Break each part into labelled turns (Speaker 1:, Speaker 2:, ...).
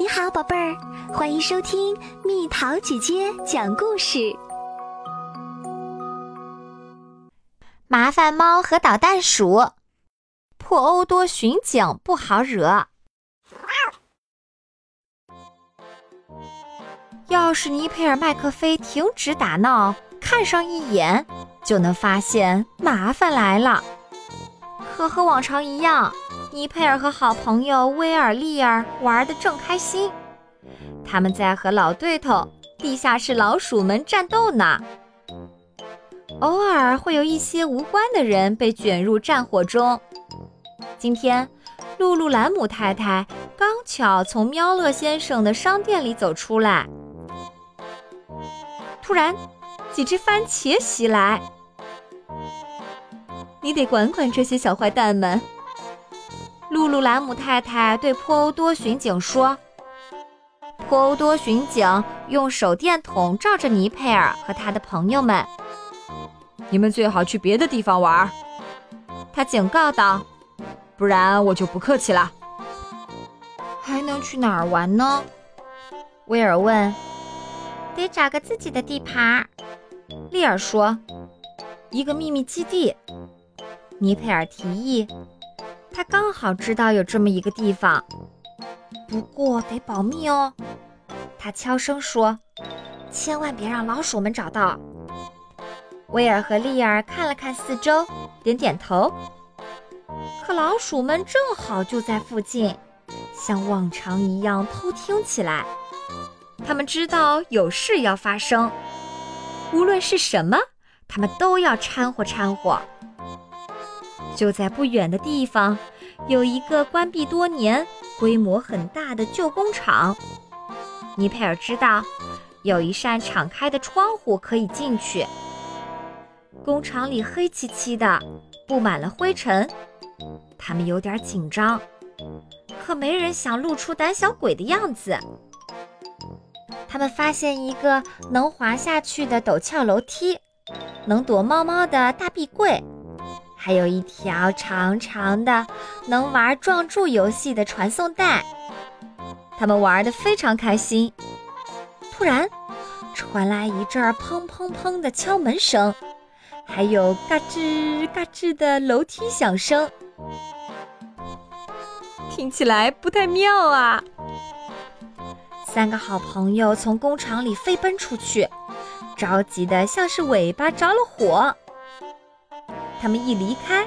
Speaker 1: 你好，宝贝儿，欢迎收听蜜桃姐姐讲故事。
Speaker 2: 麻烦猫和捣蛋鼠，破欧多巡警不好惹。要是尼佩尔麦克菲停止打闹，看上一眼，就能发现麻烦来了。可和往常一样。尼佩尔和好朋友威尔利尔玩得正开心，他们在和老对头地下室老鼠们战斗呢。偶尔会有一些无关的人被卷入战火中。今天，露露兰姆太太刚巧从喵乐先生的商店里走出来，突然，几只番茄袭来。你得管管这些小坏蛋们。露露兰姆太太对波欧多巡警说：“波欧多巡警用手电筒照着尼佩尔和他的朋友们，
Speaker 3: 你们最好去别的地方玩。”
Speaker 2: 他警告道：“
Speaker 3: 不然我就不客气了。”
Speaker 2: 还能去哪儿玩呢？威尔问。“得找个自己的地盘。”利尔说。“一个秘密基地。”尼佩尔提议。他刚好知道有这么一个地方，不过得保密哦。他悄声说：“千万别让老鼠们找到。”威尔和利尔看了看四周，点点头。可老鼠们正好就在附近，像往常一样偷听起来。他们知道有事要发生，无论是什么，他们都要掺和掺和。就在不远的地方，有一个关闭多年、规模很大的旧工厂。尼佩尔知道，有一扇敞开的窗户可以进去。工厂里黑漆漆的，布满了灰尘。他们有点紧张，可没人想露出胆小鬼的样子。他们发现一个能滑下去的陡峭楼梯，能躲猫猫的大壁柜。还有一条长长的能玩撞柱游戏的传送带，他们玩得非常开心。突然，传来一阵砰砰砰的敲门声，还有嘎吱嘎吱的楼梯响声，听起来不太妙啊！三个好朋友从工厂里飞奔出去，着急的像是尾巴着了火。他们一离开，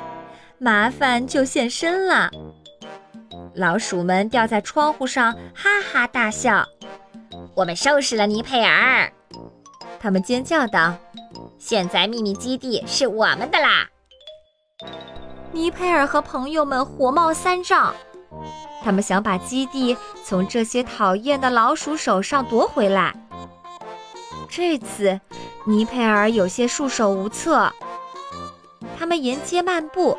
Speaker 2: 麻烦就现身了。老鼠们吊在窗户上，哈哈大笑。我们收拾了尼佩尔，他们尖叫道：“现在秘密基地是我们的啦！”尼佩尔和朋友们火冒三丈，他们想把基地从这些讨厌的老鼠手上夺回来。这次，尼佩尔有些束手无策。他们沿街漫步，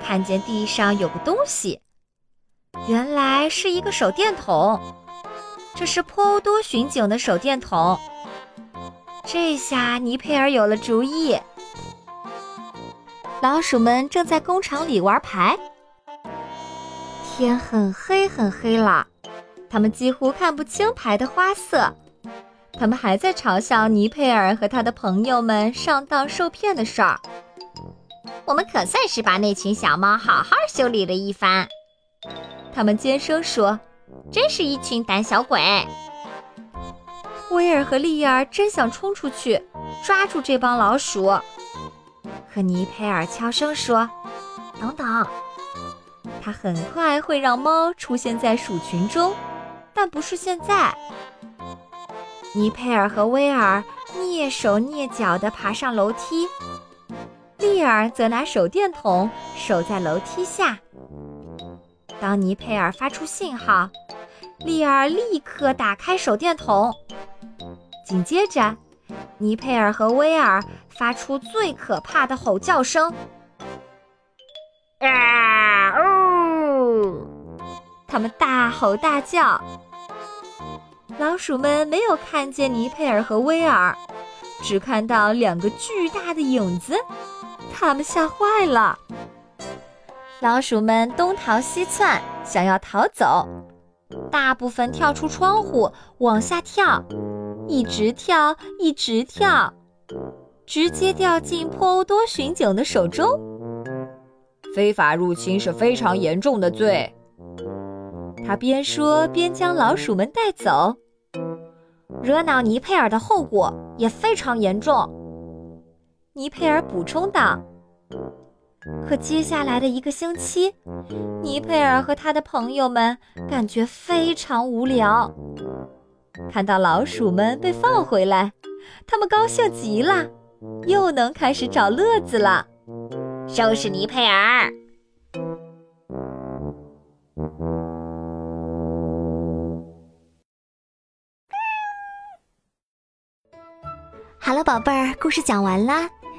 Speaker 2: 看见地上有个东西，原来是一个手电筒。这是坡欧多巡警的手电筒。这下尼佩尔有了主意。老鼠们正在工厂里玩牌，天很黑很黑了，他们几乎看不清牌的花色。他们还在嘲笑尼佩尔和他的朋友们上当受骗的事儿。我们可算是把那群小猫好好修理了一番。他们尖声说：“真是一群胆小鬼。”威尔和利尔真想冲出去抓住这帮老鼠，可尼佩尔悄声说：“等等，他很快会让猫出现在鼠群中，但不是现在。”尼佩尔和威尔蹑手蹑脚地爬上楼梯。利尔则拿手电筒守在楼梯下。当尼佩尔发出信号，丽尔立刻打开手电筒。紧接着，尼佩尔和威尔发出最可怕的吼叫声：“啊哦！”他们大吼大叫。老鼠们没有看见尼佩尔和威尔，只看到两个巨大的影子。他们吓坏了，老鼠们东逃西窜，想要逃走。大部分跳出窗户往下跳，一直跳，一直跳，直接掉进破欧多巡警的手中。
Speaker 3: 非法入侵是非常严重的罪。
Speaker 2: 他边说边将老鼠们带走。惹恼尼佩尔的后果也非常严重。尼佩尔补充道。可接下来的一个星期，尼佩尔和他的朋友们感觉非常无聊。看到老鼠们被放回来，他们高兴极了，又能开始找乐子了。收拾尼佩尔！
Speaker 1: 好了，宝贝儿，故事讲完啦。